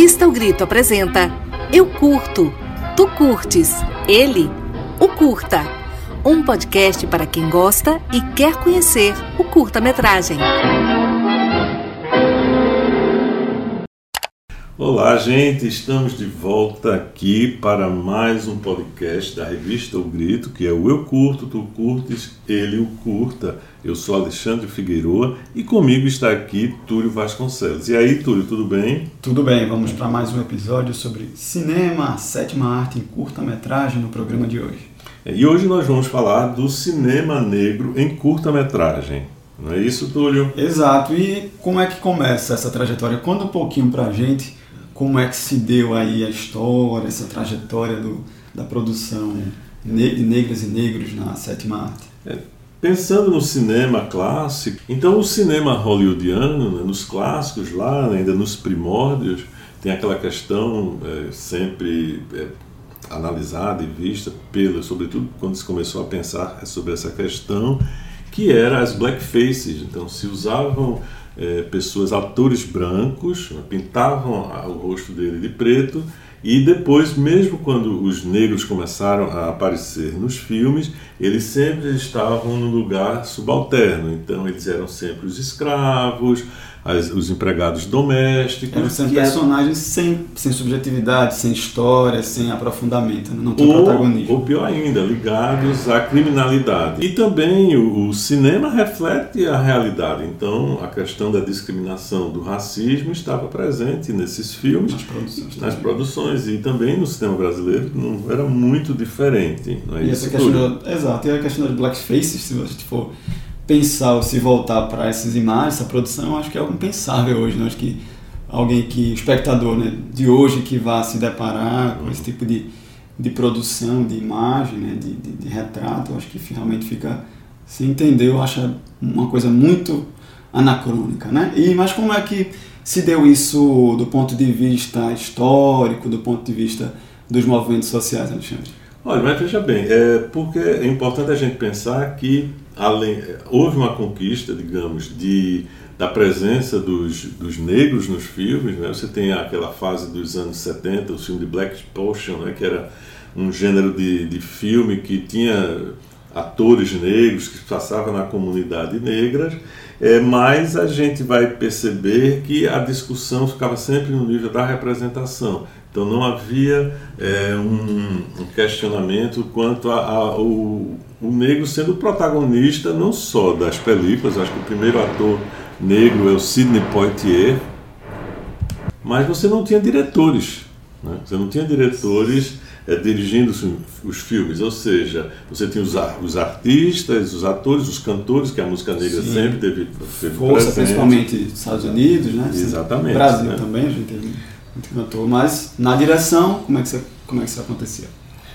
Revista O Grito apresenta Eu Curto, Tu Curtes, Ele, O Curta. Um podcast para quem gosta e quer conhecer o curta-metragem. Olá, gente, estamos de volta aqui para mais um podcast da revista O Grito, que é o Eu Curto, Tu Curtes, Ele o Curta. Eu sou Alexandre Figueiroa e comigo está aqui Túlio Vasconcelos. E aí, Túlio, tudo bem? Tudo bem, vamos para mais um episódio sobre cinema, sétima arte em curta-metragem no programa de hoje. É, e hoje nós vamos falar do cinema negro em curta-metragem. Não é isso, Túlio? Exato. E como é que começa essa trajetória? Conta um pouquinho para a gente como é que se deu aí a história, essa trajetória do, da produção de negras e negros na sétima arte? É, pensando no cinema clássico, então o cinema hollywoodiano, né, nos clássicos lá, né, ainda nos primórdios, tem aquela questão é, sempre é, analisada e vista pelo, sobretudo quando se começou a pensar sobre essa questão, que era as blackfaces. Então se usavam é, pessoas, atores brancos, né, pintavam o rosto dele de preto e depois, mesmo quando os negros começaram a aparecer nos filmes, eles sempre estavam no lugar subalterno. Então, eles eram sempre os escravos, as, os empregados domésticos. Eram sempre personagens sem, sem subjetividade, sem história, sem aprofundamento, né? não tem ou, protagonismo. Ou pior ainda, ligados à criminalidade. E também o, o, cinema reflete a realidade. Então a questão da discriminação, do racismo estava presente nesses filmes, nas produções, nas produções e também no cinema brasileiro não era muito diferente. Não é e isso essa questão, exato, e a questão das blackfaces, se você for pensar ou se voltar para essas imagens, essa produção, acho que é algo impensável hoje. Né? Acho que alguém que, o espectador né, de hoje que vá se deparar com esse tipo de, de produção, de imagem, né, de, de, de retrato, acho que realmente fica, se entendeu, acha uma coisa muito anacrônica. Né? E, mas como é que se deu isso do ponto de vista histórico, do ponto de vista dos movimentos sociais, Alexandre? Olha, mas veja bem, é porque é importante a gente pensar que além, houve uma conquista, digamos, de, da presença dos, dos negros nos filmes. Né? Você tem aquela fase dos anos 70, o filme de Black Potion, né? que era um gênero de, de filme que tinha atores negros que passavam na comunidade negra, é, mas a gente vai perceber que a discussão ficava sempre no nível da representação. Então não havia é, um, um, questionamento quanto ao o, negro sendo protagonista não só das películas, acho que o primeiro ator negro é o Sidney Poitier, mas você não tinha diretores. Né? Você não tinha diretores é, dirigindo os, filmes, ou seja, você tinha os, os, artistas, os atores, os cantores, que a música negra Sim. sempre teve, teve Força, presente. principalmente nos Estados Unidos, né? Exatamente. Brasil né? também, a gente teve muito cantor, mas na direção, como é que isso, como é que isso acontecia?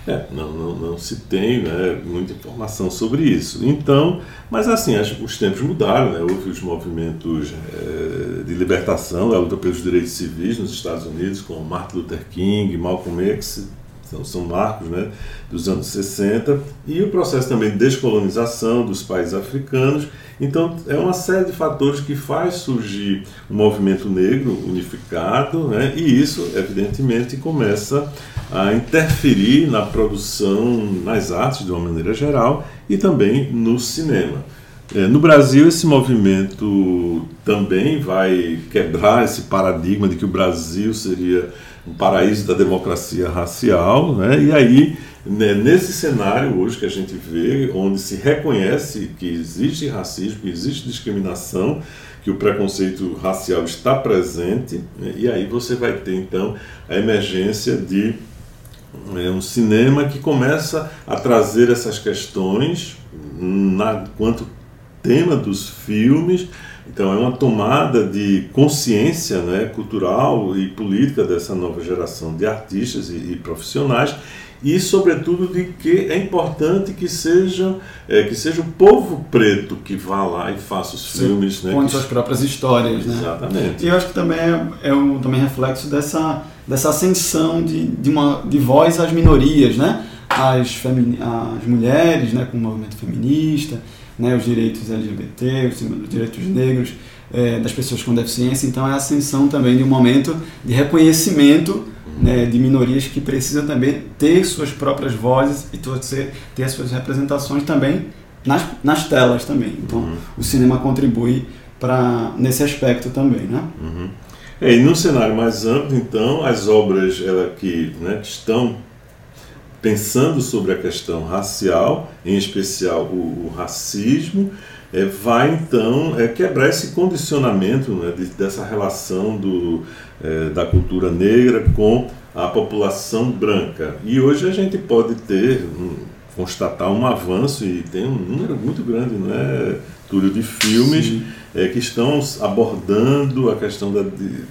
É, não, não, não, se tem né, muita informação sobre isso. Então, mas assim, acho que os tempos mudaram, né? houve os movimentos é, de libertação da luta pelos direitos civis nos Estados Unidos, com Martin Luther King, Malcolm X, são, são marcos né, dos anos 60, e o processo também de descolonização dos países africanos. Então, é uma série de fatores que faz surgir o um movimento negro unificado, né, e isso, evidentemente, começa a interferir na produção, nas artes de uma maneira geral, e também no cinema. É, no Brasil, esse movimento também vai quebrar esse paradigma de que o Brasil seria um paraíso da democracia racial, né? e aí, né, nesse cenário hoje que a gente vê, onde se reconhece que existe racismo, que existe discriminação, que o preconceito racial está presente, né? e aí você vai ter então a emergência de é, um cinema que começa a trazer essas questões na, quanto tema dos filmes, então é uma tomada de consciência né, cultural e política dessa nova geração de artistas e, e profissionais e sobretudo de que é importante que seja é, que seja o povo preto que vá lá e faça os filmes, né? Conte suas próprias histórias, né? Exatamente. E eu acho que também é, é um também reflexo dessa dessa ascensão de, de uma de voz às minorias, né? As, as mulheres, né, com o movimento feminista, né, os direitos LGBT, os direitos negros, é, das pessoas com deficiência. Então, é a ascensão também de um momento de reconhecimento né, de minorias que precisam também ter suas próprias vozes e ter, ter as suas representações também nas, nas telas também. Então, uhum. o cinema contribui para nesse aspecto também, né? Uhum. É, e num cenário mais amplo, então, as obras ela, que, né, que estão pensando sobre a questão racial, em especial o, o racismo, é, vai então é, quebrar esse condicionamento né, de, dessa relação do, é, da cultura negra com a população branca. E hoje a gente pode ter, um, constatar um avanço, e tem um número muito grande, não é, Túlio, de filmes é, que estão abordando a questão da, de,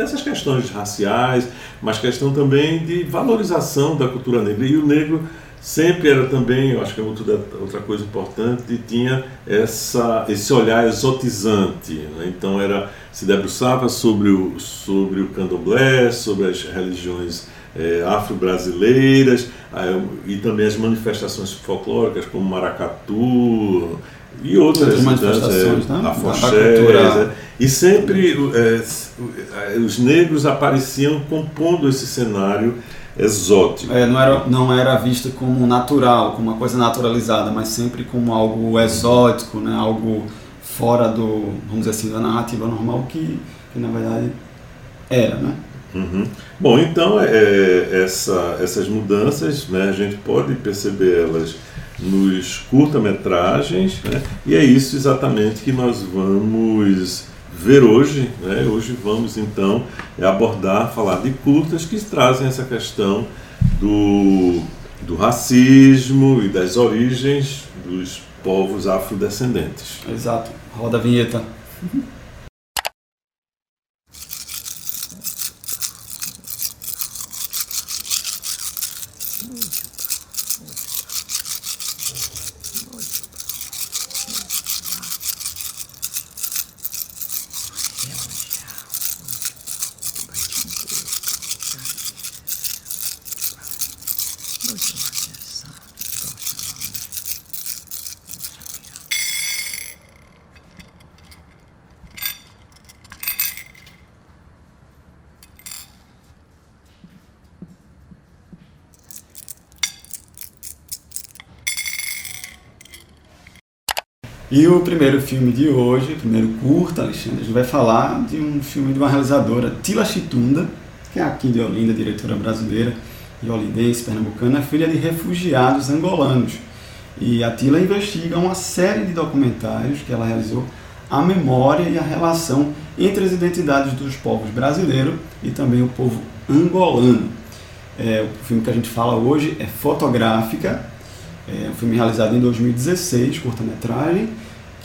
dessas questões raciais, mas questão também de valorização da cultura negra. E o negro sempre era também, eu acho que é outra, coisa importante, tinha essa, esse olhar exotizante. Né? Então era se debruçava sobre o, sobre o candomblé, sobre as religiões é, afro-brasileiras é, e também as manifestações folclóricas como maracatu e outras, outras manifestações, é, né? afoxés, e sempre é, os negros apareciam compondo esse cenário exótico. É, não, era, não era vista como natural, como uma coisa naturalizada, mas sempre como algo exótico, né? algo fora do, vamos dizer assim, da narrativa normal que, que na verdade era, né? Uhum. Bom, então é, essa, essas mudanças, né, a gente pode perceber elas nos curta-metragens, né, e é isso exatamente que nós vamos ver hoje. Né? Hoje vamos então abordar, falar de curtas que trazem essa questão do, do racismo e das origens dos povos afrodescendentes. Exato. Roda a vinheta. E o primeiro filme de hoje, o primeiro curta, Alexandre, a gente vai falar de um filme de uma realizadora, Tila Chitunda, que é aqui de Olinda, diretora brasileira e olindense, pernambucana, filha de refugiados angolanos. E a Tila investiga uma série de documentários que ela realizou a memória e a relação entre as identidades dos povos brasileiros e também o povo angolano. É, o filme que a gente fala hoje é Fotográfica, é um filme realizado em 2016, curta-metragem,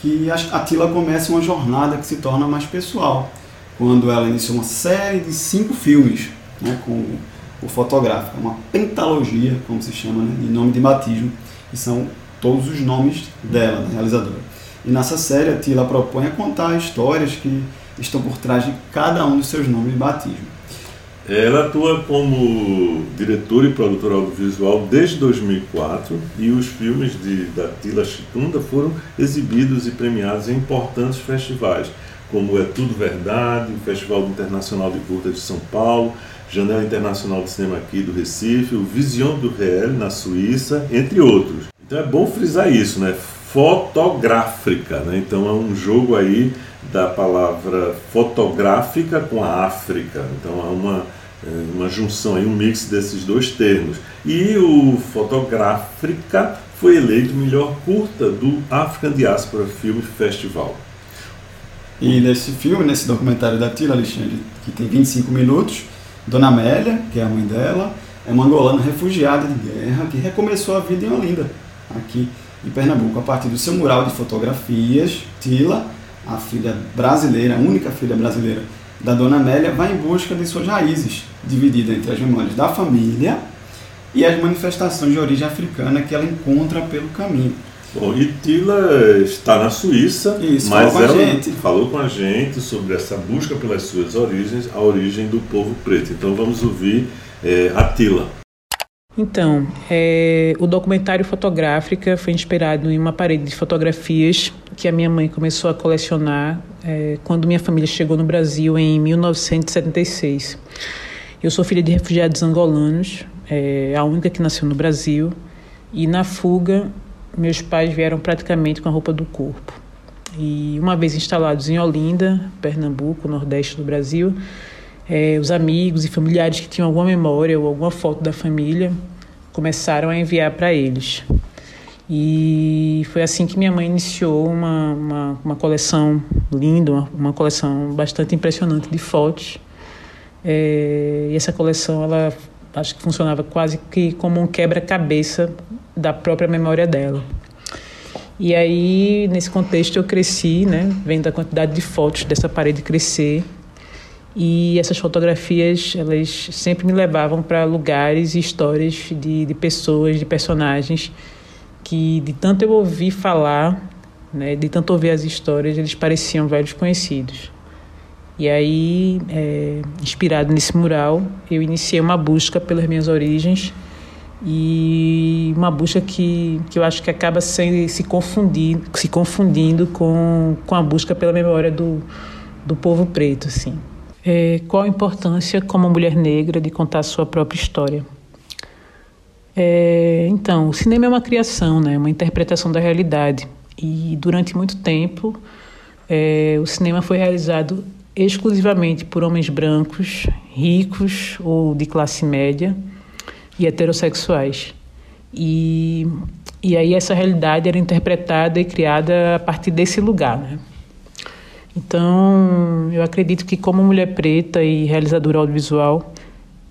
que a Tila começa uma jornada que se torna mais pessoal, quando ela iniciou uma série de cinco filmes né, com o fotográfico, uma pentalogia, como se chama, né, de nome de batismo, que são todos os nomes dela, da realizadora. E nessa série a Tila propõe a contar histórias que estão por trás de cada um dos seus nomes de batismo. Ela atua como diretora e produtora audiovisual desde 2004 e os filmes de, da Tila Chitunda foram exibidos e premiados em importantes festivais, como É Tudo Verdade, o Festival Internacional de Curta de São Paulo, Janela Internacional de Cinema aqui do Recife, o Vision do Réel na Suíça, entre outros. Então é bom frisar isso, né? Fotográfica, né? Então é um jogo aí da palavra fotográfica com a África. Então há uma, é, uma junção, um mix desses dois termos. E o Fotográfica foi eleito melhor curta do African Diaspora Film Festival. E nesse filme, nesse documentário da Tila Alexandre, que tem 25 minutos, Dona Amélia, que é a mãe dela, é uma angolana refugiada de guerra que recomeçou a vida em Olinda, aqui em Pernambuco, a partir do seu mural de fotografias, Tila a filha brasileira, a única filha brasileira da Dona Amélia, vai em busca de suas raízes, dividida entre as memórias da família e as manifestações de origem africana que ela encontra pelo caminho. Bom, e Tila está na Suíça, Isso, mas falou ela gente. falou com a gente sobre essa busca pelas suas origens, a origem do povo preto. Então vamos ouvir é, a Tila. Então, é, o documentário Fotográfica foi inspirado em uma parede de fotografias que a minha mãe começou a colecionar é, quando minha família chegou no Brasil em 1976. Eu sou filha de refugiados angolanos, é, a única que nasceu no Brasil, e na fuga meus pais vieram praticamente com a roupa do corpo. E uma vez instalados em Olinda, Pernambuco, nordeste do Brasil, é, os amigos e familiares que tinham alguma memória ou alguma foto da família começaram a enviar para eles. E foi assim que minha mãe iniciou uma, uma, uma coleção linda, uma, uma, coleção bastante impressionante de fotos. É, e essa coleção, ela acho que funcionava quase que como um quebra-cabeça da própria memória dela. E aí, nesse contexto, eu cresci, né, vendo a quantidade de fotos dessa parede crescer e essas fotografias, elas sempre me levavam para lugares e histórias de, de pessoas, de personagens que de tanto eu ouvir falar, né, de tanto ouvir as histórias, eles pareciam velhos conhecidos. E aí, é, inspirado nesse mural, eu iniciei uma busca pelas minhas origens e uma busca que, que eu acho que acaba sem, se, confundir, se confundindo com, com a busca pela memória do, do povo preto, assim. É, qual a importância como mulher negra de contar a sua própria história? É, então, o cinema é uma criação, né, uma interpretação da realidade. E durante muito tempo, é, o cinema foi realizado exclusivamente por homens brancos, ricos ou de classe média e heterossexuais. E, e aí essa realidade era interpretada e criada a partir desse lugar, né? Então, eu acredito que como mulher preta e realizadora audiovisual,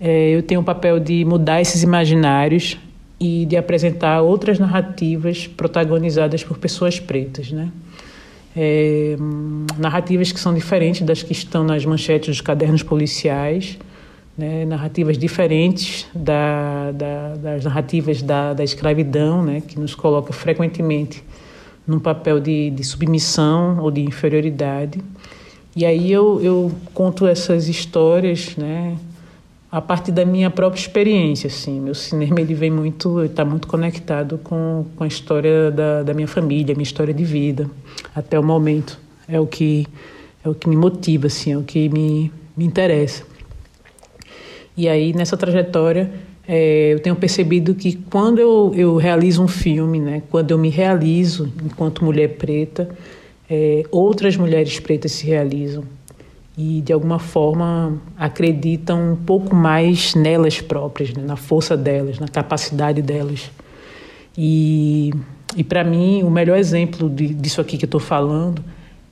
é, eu tenho o papel de mudar esses imaginários e de apresentar outras narrativas protagonizadas por pessoas pretas, né? É, narrativas que são diferentes das que estão nas manchetes dos cadernos policiais, né? narrativas diferentes da, da, das narrativas da, da escravidão, né? que nos coloca frequentemente num papel de, de submissão ou de inferioridade. E aí eu, eu conto essas histórias, né, a partir da minha própria experiência, assim. Meu cinema ele vem muito, está muito conectado com, com a história da, da minha família, minha história de vida, até o momento. É o que é o que me motiva, assim, é o que me, me interessa. E aí nessa trajetória é, eu tenho percebido que quando eu, eu realizo um filme, né, quando eu me realizo enquanto mulher preta, é, outras mulheres pretas se realizam e de alguma forma acreditam um pouco mais nelas próprias, né, na força delas, na capacidade delas. E, e para mim, o melhor exemplo de, disso aqui que eu estou falando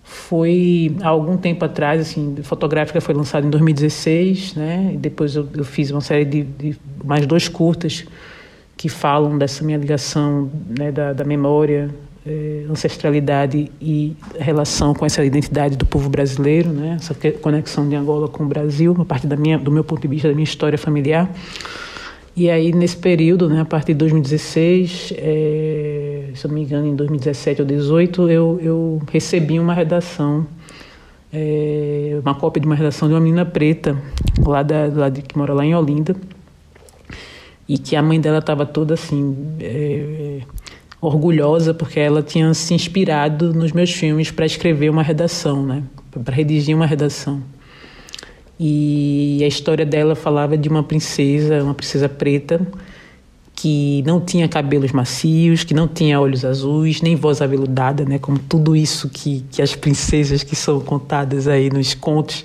foi há algum tempo atrás, assim, fotográfica foi lançada em 2016, né? E depois eu, eu fiz uma série de, de, mais dois curtas que falam dessa minha ligação, né, da, da memória, eh, ancestralidade e relação com essa identidade do povo brasileiro, né? Essa conexão de Angola com o Brasil, a partir da minha, do meu ponto de vista da minha história familiar. E aí, nesse período, né, a partir de 2016, é, se eu não me engano, em 2017 ou 2018, eu, eu recebi uma redação, é, uma cópia de uma redação de uma menina preta, lá, da, lá de, que mora lá em Olinda, e que a mãe dela estava toda assim, é, orgulhosa, porque ela tinha se inspirado nos meus filmes para escrever uma redação, né, para redigir uma redação. E a história dela falava de uma princesa, uma princesa preta, que não tinha cabelos macios, que não tinha olhos azuis, nem voz aveludada, né? Como tudo isso que, que as princesas que são contadas aí nos contos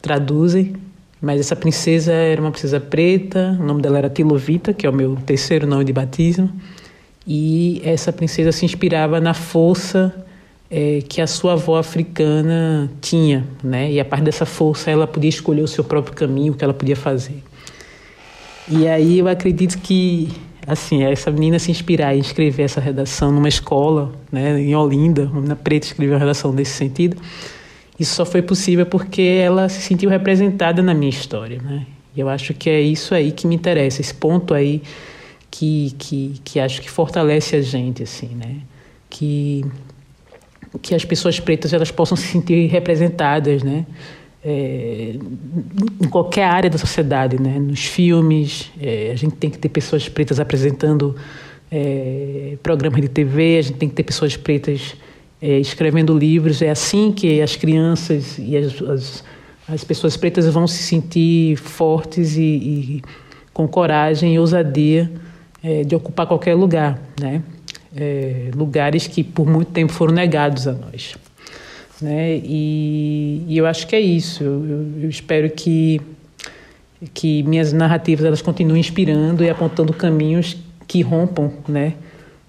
traduzem. Mas essa princesa era uma princesa preta, o nome dela era Tilovita, que é o meu terceiro nome de batismo. E essa princesa se inspirava na força é, que a sua avó africana tinha, né? E a partir dessa força ela podia escolher o seu próprio caminho, o que ela podia fazer. E aí eu acredito que assim essa menina se inspirar em escrever essa redação numa escola, né, em Olinda, uma menina preta escreveu uma redação nesse sentido. Isso só foi possível porque ela se sentiu representada na minha história, né? E eu acho que é isso aí que me interessa, esse ponto aí que que, que acho que fortalece a gente, assim, né? Que que as pessoas pretas elas possam se sentir representadas, né? é, em qualquer área da sociedade, né? nos filmes, é, a gente tem que ter pessoas pretas apresentando é, programas de TV, a gente tem que ter pessoas pretas é, escrevendo livros. É assim que as crianças e as, as, as pessoas pretas vão se sentir fortes e, e com coragem e ousadia é, de ocupar qualquer lugar, né? É, lugares que por muito tempo foram negados a nós. Né? E, e eu acho que é isso. Eu, eu, espero que, que minhas narrativas elas continuem inspirando e apontando caminhos que rompam né?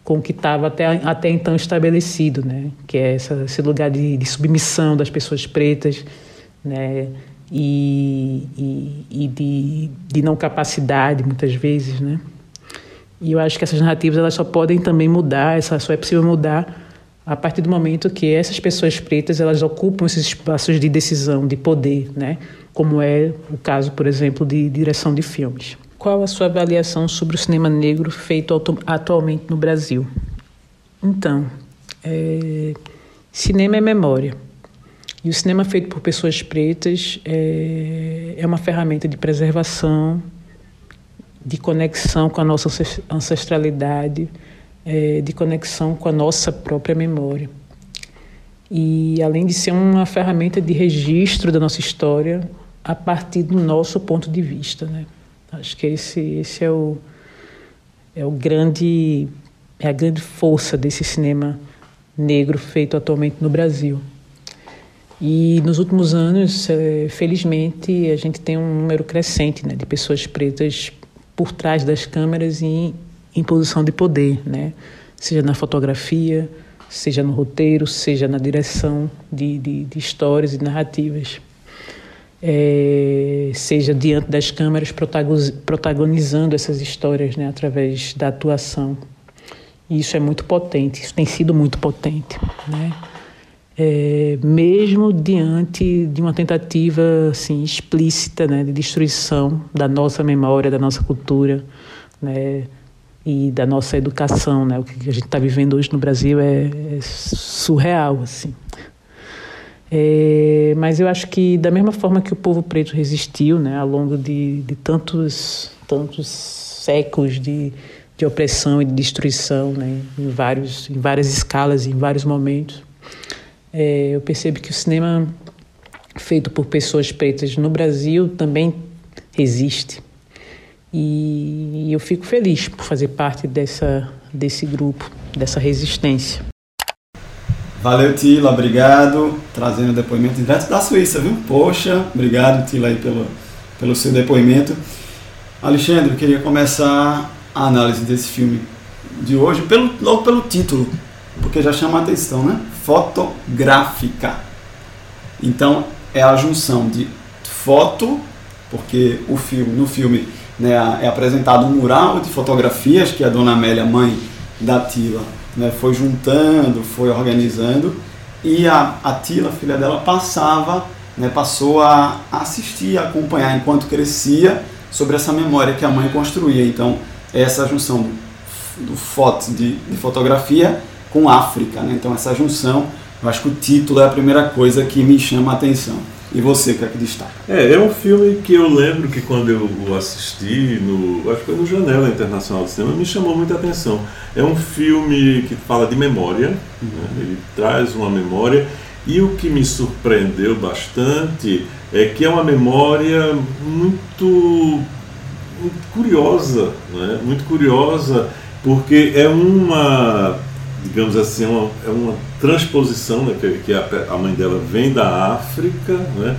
com o que estava até, até então estabelecido, né? que é essa, esse lugar de, de submissão das pessoas pretas né? e, e, e de, de não capacidade, muitas vezes. Né? E eu acho que essas narrativas elas só podem também mudar, essa, só é possível mudar a partir do momento que essas pessoas pretas elas ocupam esses espaços de decisão, de poder, né? como é o caso, por exemplo, de direção de filmes. Qual a sua avaliação sobre o cinema negro feito atualmente no Brasil? Então, é, cinema é memória. E o cinema feito por pessoas pretas é, é uma ferramenta de preservação, de conexão com a nossa ancestralidade, é, de conexão com a nossa própria memória. E além de ser uma ferramenta de registro da nossa história a partir do nosso ponto de vista, né? Acho que esse, esse é o é o grande é a grande força desse cinema negro feito atualmente no Brasil. E nos últimos anos, é, felizmente, a gente tem um número crescente né, de pessoas pretas por trás das câmeras e em posição de poder, né? seja na fotografia, seja no roteiro, seja na direção de, de, de histórias e narrativas. É, seja diante das câmeras protagonizando essas histórias né, através da atuação. E isso é muito potente, isso tem sido muito potente. Né? É, mesmo diante de uma tentativa assim, explícita né, de destruição da nossa memória, da nossa cultura, né, e da nossa educação, né? O que a gente está vivendo hoje no Brasil é, é surreal, assim. É, mas eu acho que da mesma forma que o povo preto resistiu, né, ao longo de, de tantos tantos séculos de, de opressão e de destruição, né, em vários em várias escalas, em vários momentos, é, eu percebo que o cinema feito por pessoas pretas no Brasil também resiste e eu fico feliz por fazer parte dessa, desse grupo, dessa resistência. Valeu, Tila, obrigado. Trazendo depoimento direto da Suíça, viu? Poxa, obrigado, Tila, aí pelo, pelo seu depoimento. Alexandre, eu queria começar a análise desse filme de hoje pelo, logo pelo título, porque já chama a atenção, né? Fotográfica. Então, é a junção de foto, porque o filme, no filme né, é apresentado um mural de fotografias que a dona Amélia, mãe da Tila, né, foi juntando, foi organizando, e a, a Tila, filha dela, passava, né, passou a assistir, a acompanhar enquanto crescia sobre essa memória que a mãe construía. Então, essa junção do, do foto, de, de, fotografia com África. Né? Então, essa junção, eu acho que o título é a primeira coisa que me chama a atenção. E você, o que é que destaca? É, é um filme que eu lembro que quando eu o assisti, no, acho que foi no Janela Internacional de Cinema, me chamou muita atenção. É um filme que fala de memória, uhum. né? ele traz uma memória, e o que me surpreendeu bastante é que é uma memória muito, muito curiosa, né? muito curiosa, porque é uma digamos assim, é uma, é uma transposição, né, que, que a, a, mãe dela vem da África né,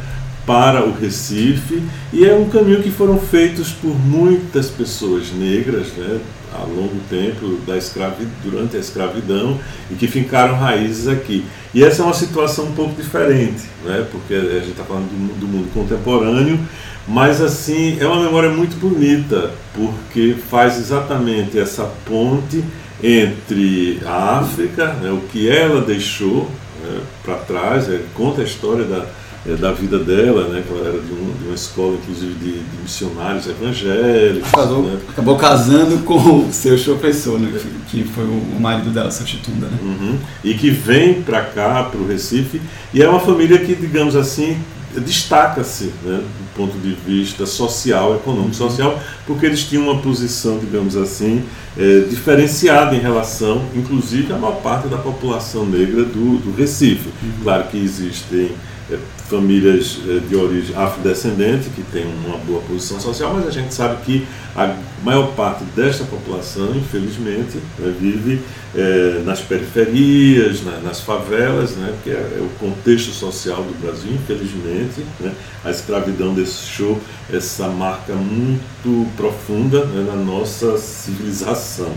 para o Recife, e é um caminho que foram feitos por muitas pessoas negras né, ao longo tempo da durante a escravidão e que ficaram raízes aqui. E essa é uma situação um pouco diferente, né, porque a gente está falando do, do mundo contemporâneo, mas assim é uma memória muito bonita porque faz exatamente essa ponte entre a África, né, o que ela deixou né, para trás, é, conta a história da, é, da vida dela, né, que ela era de, um, de uma escola, inclusive, de, de missionários evangélicos. Casou, né? Acabou casando com o seu professor, né, que, foi o marido dela, seu Chitunda. Né? Uhum. E que vem para cá, para o Recife, e é uma família que, digamos assim, destaca-se né, do ponto de vista social, econômico, social, porque eles tinham uma posição, digamos assim, é, diferenciada em relação, inclusive, à maior parte da população negra do, do Recife. Uhum. Claro que existem é, famílias é, de origem afrodescendente que têm uma boa posição social, mas a gente sabe que a maior parte desta população, infelizmente, né, vive é, nas periferias, na, nas favelas, né, que é, é, o contexto social do Brasil, infelizmente. Né, a escravidão deixou essa marca muito profunda né, na nossa civilização.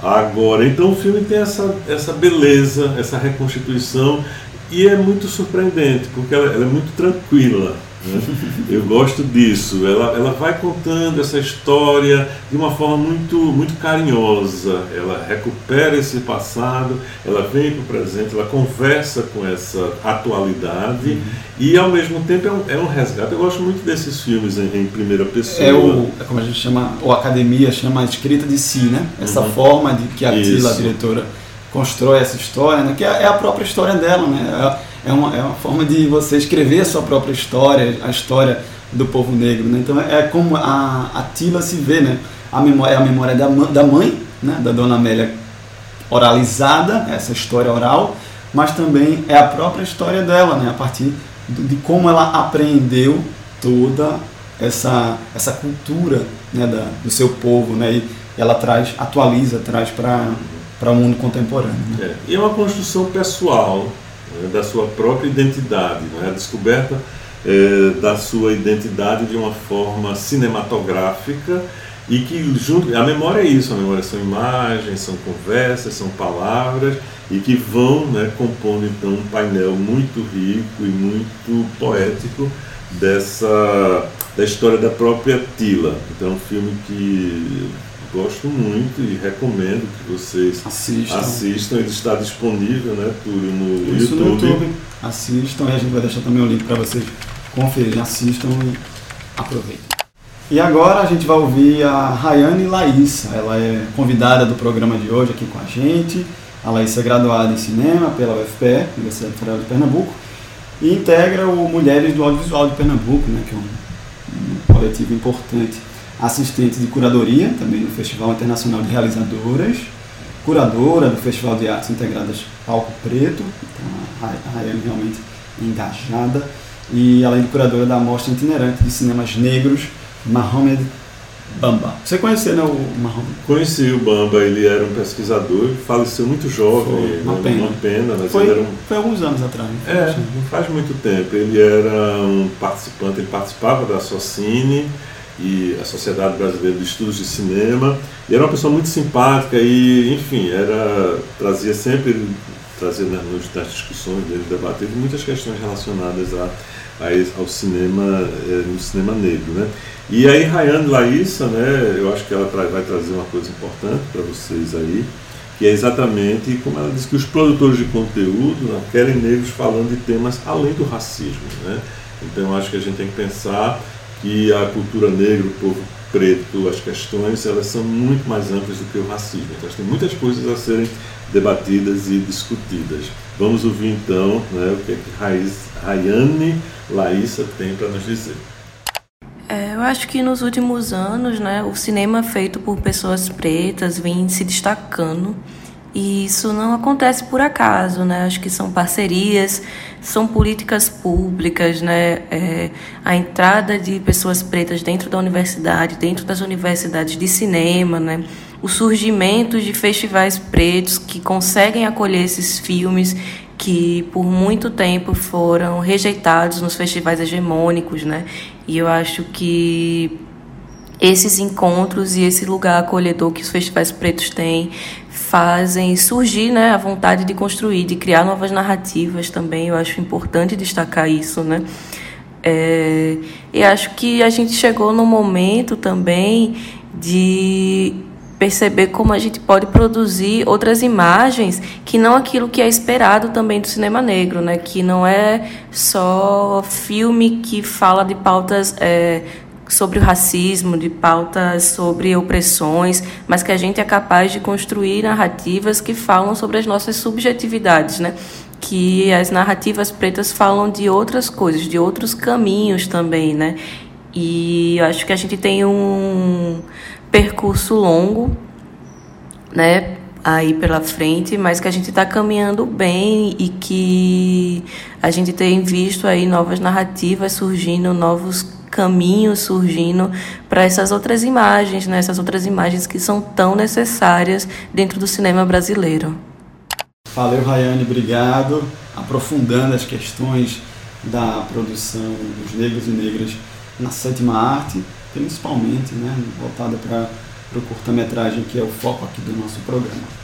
Agora, então o filme tem essa, essa beleza, essa reconstituição e é muito surpreendente, porque ela, ela é muito tranquila. Né? Eu gosto disso. Ela, ela vai contando essa história de uma forma muito, muito carinhosa. Ela recupera esse passado, ela vem para o presente, ela conversa com essa atualidade uhum. e, ao mesmo tempo, é um, é um, resgate. Eu gosto muito desses filmes em, em, primeira pessoa. É o, é como a gente chama, ou a academia chama a escrita de si, né? Essa uhum. forma de que a Tila, a diretora, constrói essa história, né? que é, é a própria história dela, né? É, é uma, é uma forma de você escrever a sua própria história, a história do povo negro, né? Então é como a, a Tila se vê, né? A memória é a memória da, da mãe, né? Da Dona Amélia oralizada, essa história oral, mas também é a própria história dela, né? A partir de como ela aprendeu toda essa, essa cultura né, da, do seu povo, né? E ela traz, atualiza, traz para para o mundo contemporâneo. Né? É, e é uma construção pessoal né, da sua própria identidade, né, a descoberta é, da sua identidade de uma forma cinematográfica e que junto a memória é isso, a memória são imagens, são conversas, são palavras e que vão né, compondo então um painel muito rico e muito poético dessa da história da própria Tila. Então é um filme que gosto muito e recomendo que vocês assistam. assistam. Ele está disponível, né, Túlio, no Isso YouTube. no YouTube. Assistam e a gente vai deixar também o link para vocês conferirem. Assistam e aproveitem. E agora a gente vai ouvir a Rayane Laísa. Ela é convidada do programa de hoje aqui com a gente. A Laísa é graduada em cinema pela UFPE, Universidade Federal de Pernambuco, e integra o Mulheres do Audiovisual de Pernambuco, né, que é um, um coletivo importante assistente de curadoria, também no Festival Internacional de Realizadoras, curadora do Festival de Artes Integradas Palco Preto, então a Rayane realmente engajada, e além de curadora da Mostra Itinerante de Cinemas Negros, Mohamed Bamba. Você conheceu né, o Mohamed? Conheci o Bamba, ele era um pesquisador, faleceu muito jovem, foi uma, né, pena. uma pena. Mas foi, ele era um... foi alguns anos atrás. É, não faz muito tempo. Ele era um participante, ele participava da Socine, e a Sociedade Brasileira de Estudos de Cinema. E era uma pessoa muito simpática e, enfim, era trazia sempre trazia né, nas discussões dele, debatendo muitas questões relacionadas a, a, ao cinema, é, no cinema negro, né? E aí Rayane Laísa, né, eu acho que ela vai trazer uma coisa importante para vocês aí, que é exatamente como ela diz que os produtores de conteúdo né, querem negros falando de temas além do racismo, né? Então eu acho que a gente tem que pensar que a cultura negra, o povo preto, as questões, elas são muito mais amplas do que o racismo. Então, tem muitas coisas a serem debatidas e discutidas. Vamos ouvir então né, o que, é que Raiz, tem para nos dizer. É, eu acho que nos últimos anos, né, o cinema feito por pessoas pretas vem se destacando e isso não acontece por acaso, né? Acho que são parcerias, são políticas públicas, né? É, a entrada de pessoas pretas dentro da universidade, dentro das universidades de cinema, né? O surgimento de festivais pretos que conseguem acolher esses filmes que por muito tempo foram rejeitados nos festivais hegemônicos, né? E eu acho que esses encontros e esse lugar acolhedor que os festivais pretos têm fazem surgir né, a vontade de construir, de criar novas narrativas também. Eu acho importante destacar isso, né? É, e acho que a gente chegou no momento também de perceber como a gente pode produzir outras imagens que não aquilo que é esperado também do cinema negro, né? Que não é só filme que fala de pautas é, sobre o racismo, de pautas sobre opressões, mas que a gente é capaz de construir narrativas que falam sobre as nossas subjetividades, né? que as narrativas pretas falam de outras coisas, de outros caminhos também, né? E eu acho que a gente tem um percurso longo, né, aí pela frente, mas que a gente está caminhando bem e que a gente tem visto aí novas narrativas surgindo, novos caminhos surgindo para essas outras imagens, né? essas outras imagens que são tão necessárias dentro do cinema brasileiro. Valeu, Rayane, obrigado. Aprofundando as questões da produção dos negros e negras na sétima arte, principalmente né, voltada para o curta-metragem, que é o foco aqui do nosso programa.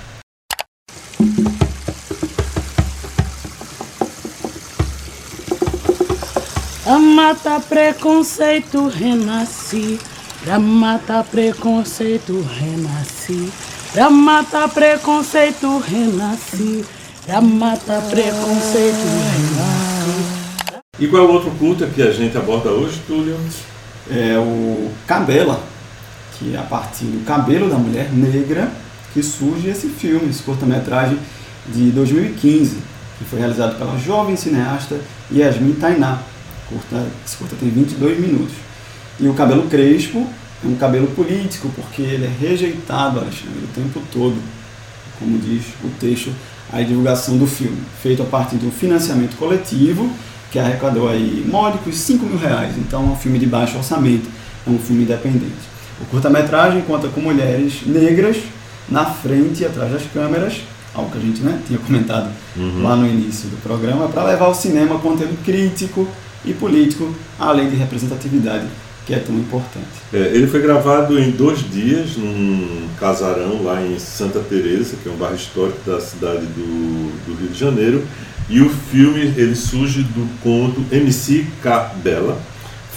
A mata preconceito renasci, pra matar preconceito renasci, pra matar preconceito renasci, pra matar preconceito renasci. E qual é o outro culto que a gente aborda hoje, Túlio? É o Cabela, que é a partir do cabelo da mulher negra que surge esse filme, esse curta-metragem de 2015, que foi realizado pela jovem cineasta Yasmin Tainá. Curta, esse curta tem 22 minutos. E o cabelo crespo é um cabelo político, porque ele é rejeitado, Alexandre, o tempo todo, como diz o texto, a divulgação do filme, feito a partir de um financiamento coletivo que arrecadou aí módicos 5 mil reais. Então é um filme de baixo orçamento, é um filme independente. O curta-metragem conta com mulheres negras na frente e atrás das câmeras, algo que a gente né, tinha comentado uhum. lá no início do programa, para levar ao cinema conteúdo crítico e político, além de representatividade, que é tão importante. É, ele foi gravado em dois dias num casarão lá em Santa Teresa, que é um bairro histórico da cidade do, do Rio de Janeiro, e o filme ele surge do conto MC Bela,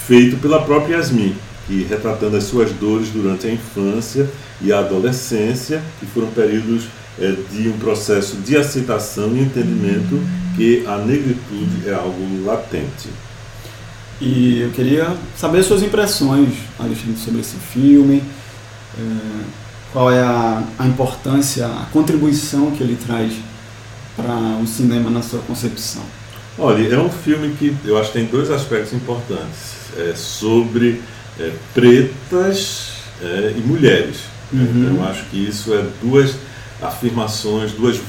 feito pela própria Yasmin e retratando as suas dores durante a infância e a adolescência, que foram períodos é, de um processo de aceitação e entendimento que a negritude é algo latente. E eu queria saber suas impressões, Alexandre, sobre esse filme, é, qual é a, a importância, a contribuição que ele traz para o cinema na sua concepção. Olha, é um filme que eu acho que tem dois aspectos importantes. É sobre é, pretas é, e mulheres. Uhum. Então, eu acho que isso é duas afirmações, duas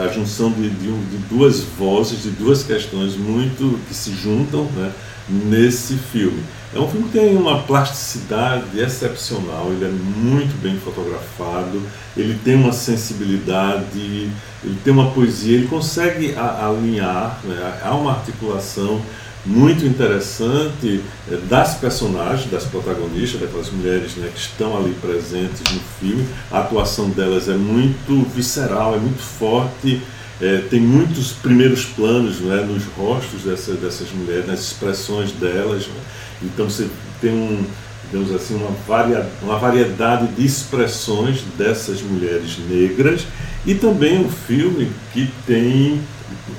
a junção de, de, de, duas vozes, de duas questões muito que se juntam né, nesse filme. É um filme que tem uma plasticidade excepcional, ele é muito bem fotografado, ele tem uma sensibilidade, ele tem uma poesia, ele consegue alinhar, né, há uma articulação muito interessante eh, das personagens, das protagonistas, daquelas mulheres né, que estão ali presentes no filme. A atuação delas é muito visceral, é muito forte, é, tem muitos primeiros planos né, nos rostos dessa, dessas mulheres, nas expressões delas. Né? Então você tem um, digamos assim, uma, varia, uma variedade de expressões dessas mulheres negras e também um filme que tem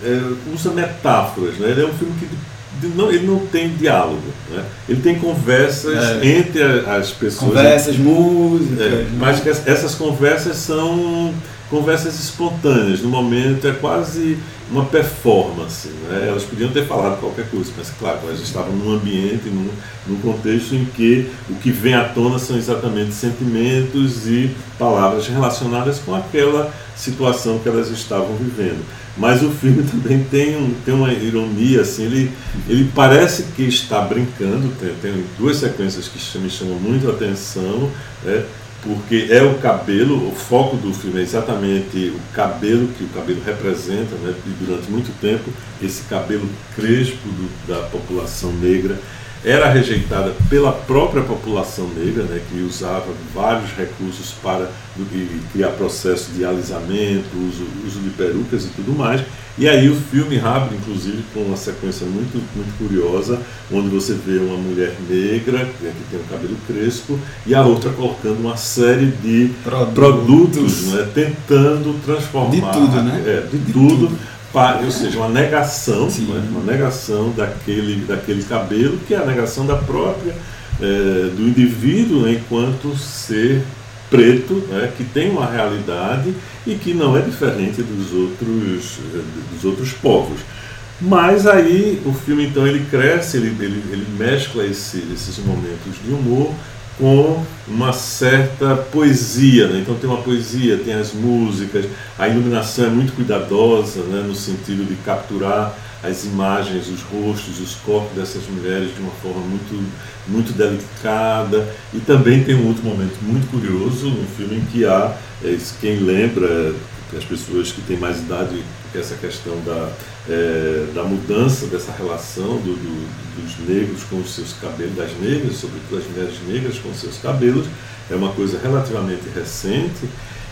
é, usa metáforas, né? Ele é um filme que não, ele não tem diálogo, né? ele tem conversas é. entre as pessoas. Conversas, músicas. É, né? Mas que essas conversas são conversas espontâneas, no momento é quase uma performance. Né? Elas podiam ter falado qualquer coisa, mas claro, elas estavam num ambiente, num, num contexto em que o que vem à tona são exatamente sentimentos e palavras relacionadas com aquela situação que elas estavam vivendo. Mas o filme também tem, um, tem uma ironia, assim, ele, ele parece que está brincando, tem, tem duas sequências que me chamam muito a atenção, né? Porque é o cabelo, o foco do filme é exatamente o cabelo que o cabelo representa, né? e durante muito tempo esse cabelo crespo do, da população negra era rejeitada pela própria população negra, né, que usava vários recursos para criar processo de alisamento, uso, uso de perucas e tudo mais. E aí o filme abre, inclusive, com uma sequência muito, muito curiosa, onde você vê uma mulher negra, né, que tem o um cabelo crespo, e a outra colocando uma série de produtos, produtos né, tentando transformar... De tudo, né? É, de, de tudo, tudo ou seja, uma negação, né? uma negação daquele, daquele cabelo, que é a negação da própria, é, do indivíduo né? enquanto ser preto, né, que tem uma realidade e que não é diferente dos outros, dos outros povos. Mas aí o filme então ele cresce, ele, ele, ele mescla esse, esses momentos de humor com uma certa poesia, né? então tem uma poesia, tem as músicas, a iluminação é muito cuidadosa, né? no sentido de capturar as imagens, os rostos, os corpos dessas mulheres de uma forma muito, muito delicada. E também tem um outro momento muito curioso no filme em que há, é, quem lembra, as pessoas que têm mais idade, essa questão da, é, da mudança dessa relação do, do, dos negros com os seus cabelos, das negras, sobretudo as mulheres negras com os seus cabelos, é uma coisa relativamente recente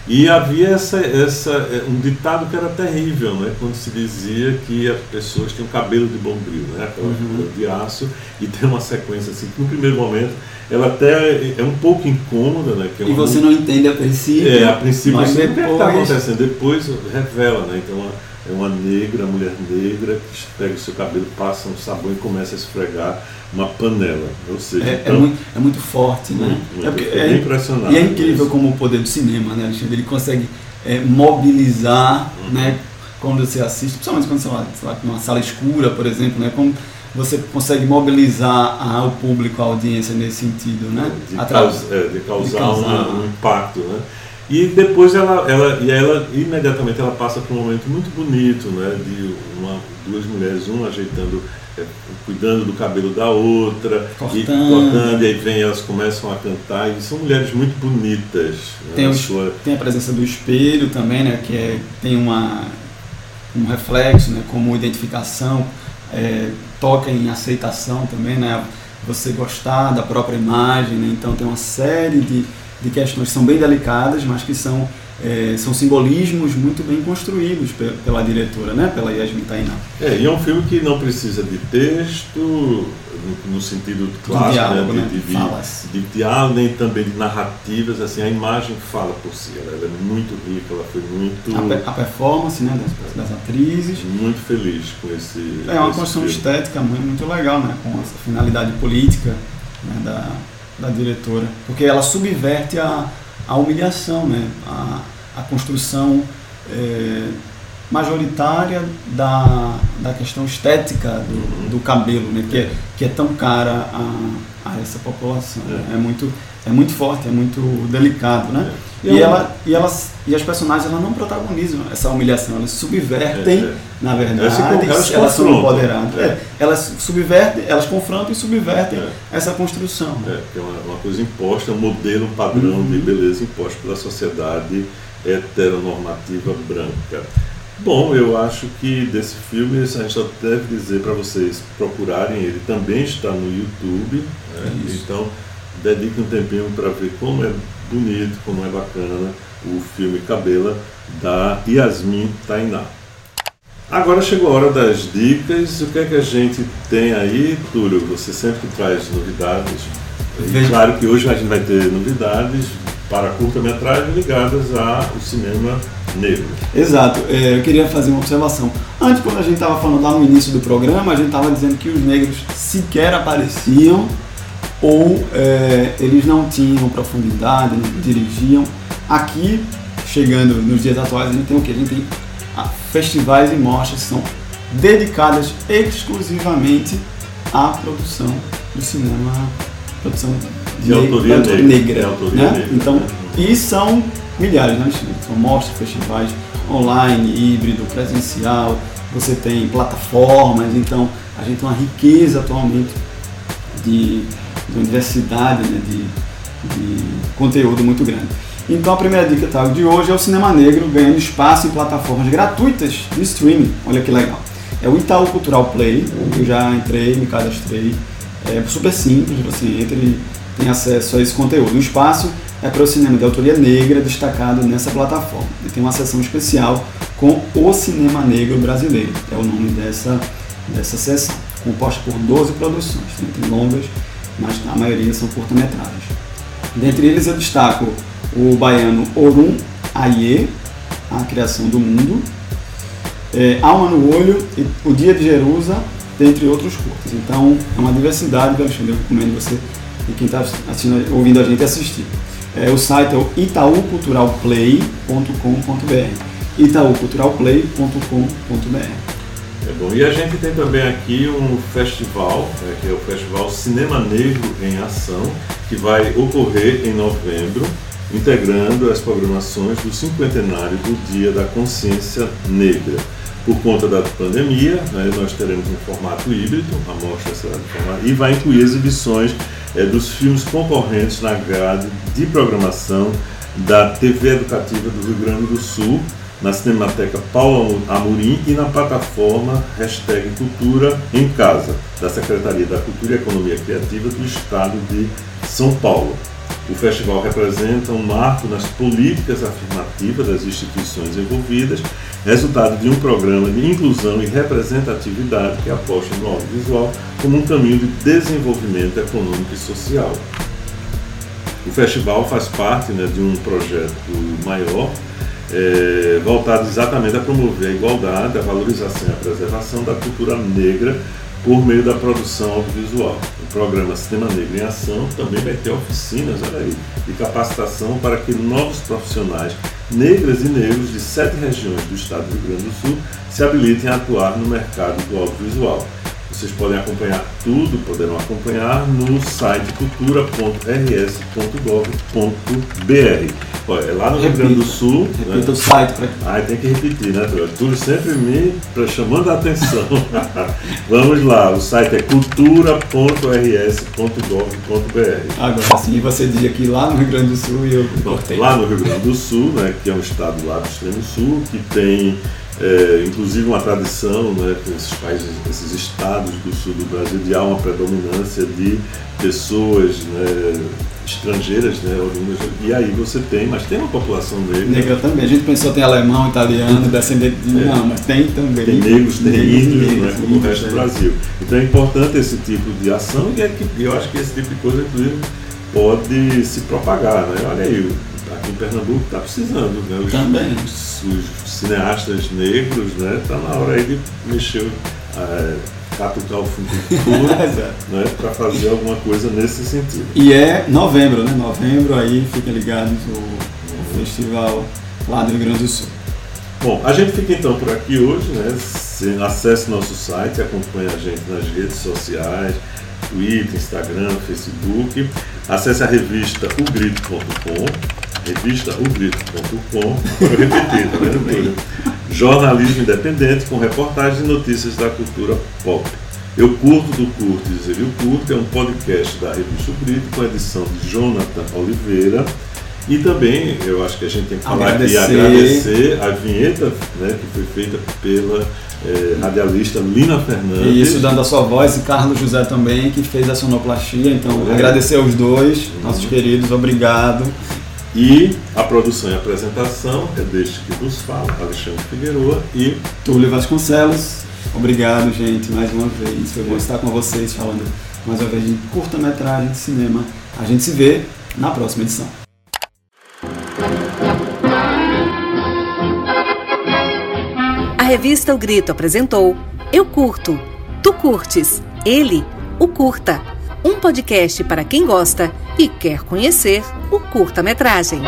e havia essa, essa, é, um ditado que era terrível, né? quando se dizia que as pessoas tinham cabelo de bombril, né? aquela uhum. de aço, e tem uma sequência assim, que no primeiro momento ela até é um pouco incômoda. Né? É e você não entende a princípio. É, a princípio mas você depois... o que está acontecendo, depois revela, né? então é uma negra, mulher negra, que pega o seu cabelo, passa um sabão e começa a esfregar uma panela. Ou seja, é, é então, é, muito, é muito forte, né? Muito, é, é, impressionante. E é incrível como o poder do cinema, né, Alexandre? Ele consegue é, mobilizar, uhum. né? Quando você assiste, principalmente quando você vai numa sala escura, por exemplo, né? Como você consegue mobilizar a, o público, a audiência nesse sentido, né? De, Através, é, de causar, de causar um, um impacto, né? E depois ela, ela, e ela imediatamente ela passa por um momento muito bonito, né, de uma, duas mulheres, uma ajeitando, é, cuidando do cabelo da outra, cortando. e cortando, e aí vem elas começam a cantar, e são mulheres muito bonitas. Né, tem, né, sua... tem a presença do espelho também, né, que é, tem uma, um reflexo, né, como identificação, é, toca em aceitação também, né, você gostar da própria imagem, né, então tem uma série de de questões que são bem delicadas, mas que são, é, são simbolismos muito bem construídos pela diretora, né? pela Yasmin Tainá. É, e é um filme que não precisa de texto, no, no sentido clássico, diálogo, né? né? De, de, de, diálogo, nem também de narrativas, assim, a imagem fala por si, ela, ela é muito rica, ela foi muito... A, a performance né, das, das, atrizes. Muito feliz com esse... É uma construção estética muito, muito legal, né? com essa finalidade política né, da da diretora, porque ela subverte a, a humilhação, né? a, a construção é, majoritária da, da questão estética do, do cabelo, né? que, é, que é tão cara a, a essa população. É. é muito é muito forte, é muito delicado, né? É. E, ela, e, elas, e as personagens elas não protagonizam essa humilhação, elas subvertem, é, é. na verdade, elas, elas são empoderadas. É. Elas subvertem, elas confrontam e subvertem é. essa construção. É, é uma, uma, coisa imposta, um modelo um padrão uhum. de beleza imposto pela sociedade heteronormativa branca. Bom, eu acho que desse filme a gente só deve dizer para vocês procurarem ele. Também está no YouTube. Né? Então dedique um tempinho para ver como é bonito, como é bacana o filme Cabela da Yasmin Tainá. Agora chegou a hora das dicas. O que é que a gente tem aí, Túlio? Você sempre traz novidades. E claro que hoje a gente vai ter novidades para curta-metragem ligadas ao cinema negro. Exato. É, eu queria fazer uma observação. Antes, quando a gente estava falando lá no início do programa, a gente estava dizendo que os negros sequer apareciam ou é, eles não tinham profundidade, não dirigiam. Aqui, chegando nos dias atuais, a gente tem o que? A gente tem festivais e mostras que são dedicadas exclusivamente à produção do cinema, produção de, de autoria negra. negra, autoria né? negra então, né? e são milhares, né? São mostras, festivais online, híbrido, presencial, você tem plataformas, então a gente tem uma riqueza atualmente de de universidade, né, de, de conteúdo muito grande. Então a primeira dica tá, de hoje é o cinema negro ganhando espaço em plataformas gratuitas de streaming. Olha que legal. É o Itaú Cultural Play, eu já entrei, me cadastrei. É super simples, você entra e tem acesso a esse conteúdo. O espaço é para o cinema de autoria negra destacado nessa plataforma. E tem uma sessão especial com o cinema negro brasileiro, é o nome dessa, dessa sessão, composta por 12 produções, tem longas mas a maioria são curta-metragens. Dentre eles eu destaco o baiano Orum Aie, A Criação do Mundo, é, Alma no Olho e O Dia de Jerusa, dentre outros curtas. Então é uma diversidade, Alexandre, eu recomendo você e quem está ouvindo a gente assistir. É, o site é o itauculturalplay.com.br itauculturalplay.com.br é bom. E a gente tem também aqui um festival, né, que é o Festival Cinema Negro em Ação, que vai ocorrer em novembro, integrando as programações do cinquentenário do Dia da Consciência Negra. Por conta da pandemia, né, nós teremos um formato híbrido, a mostra será de formato, e vai incluir exibições é, dos filmes concorrentes na grade de programação da TV Educativa do Rio Grande do Sul, na Cinemateca Paulo Amorim e na plataforma hashtag Cultura em Casa, da Secretaria da Cultura e Economia Criativa do Estado de São Paulo. O festival representa um marco nas políticas afirmativas das instituições envolvidas, resultado de um programa de inclusão e representatividade que aposta no audiovisual como um caminho de desenvolvimento econômico e social. O festival faz parte né, de um projeto maior é, voltado exatamente a promover a igualdade, a valorização e a preservação da cultura negra por meio da produção audiovisual. O programa Cinema Negro em Ação também vai ter oficinas, aí, de capacitação para que novos profissionais negras e negros de sete regiões do estado do Rio Grande do Sul se habilitem a atuar no mercado do audiovisual. Vocês podem acompanhar tudo, poderão acompanhar no site cultura.rs.gov.br. É lá no Repita, Rio Grande do Sul. Repita né? o site para. Ah, tem que repetir, né, Túlio? sempre me chamando a atenção. Vamos lá, o site é cultura.rs.gov.br. Agora sim, você diz aqui lá no Rio Grande do Sul e eu cortei. Lá no Rio Grande do Sul, né, que é um estado lá do extremo sul, que tem é, inclusive uma tradição, né, esses países, esses estados do sul do Brasil, de há uma predominância de pessoas né, estrangeiras, né, oriundas, e aí você tem, mas tem uma população negra. Negra também, a gente pensou tem alemão, italiano, descendente de... É. Não, mas tem também. Tem negros, tem índios, né, como o resto do Brasil. Então é importante esse tipo de ação e é que, eu acho que esse tipo de coisa, inclusive, pode se propagar, né? Olha aí, aqui em Pernambuco está precisando, né? Os, Também. Os, os, cineastas negros, né? Está na hora aí de mexer, é, catucar o fundo né? Para fazer alguma coisa nesse sentido. E é novembro, né? Novembro aí, fiquem ligados, o, o festival lá do Rio Grande do Sul. Bom, a gente fica então por aqui hoje, né? Acesse nosso site, acompanhe a gente nas redes sociais, Twitter, Instagram, Facebook. Acesse a revista ugrito.com revistaogrito.com. Vou repetir, tá vendo, Túlio? Jornalismo independente com reportagens e notícias da cultura pop. Eu curto do Curto Dizer o Curto é um podcast da revista O Grito com a edição de Jonathan Oliveira. E também eu acho que a gente tem que falar agradecer. aqui agradecer a vinheta né, que foi feita pela é, radialista Lina Fernandes. E isso dando a sua voz e Carlos José também, que fez a sonoplastia. Então, é. agradecer aos dois, uhum. nossos queridos, obrigado. E a produção e apresentação é deste que vos fala, Alexandre Figueroa e Túlio Vasconcelos. Obrigado, gente, mais uma vez. Foi bom estar com vocês falando mais uma vez de curta-metragem de cinema. A gente se vê na próxima edição. A revista O Grito apresentou Eu Curto, Tu Curtes, Ele, O Curta. Um podcast para quem gosta e quer conhecer o curta-metragem.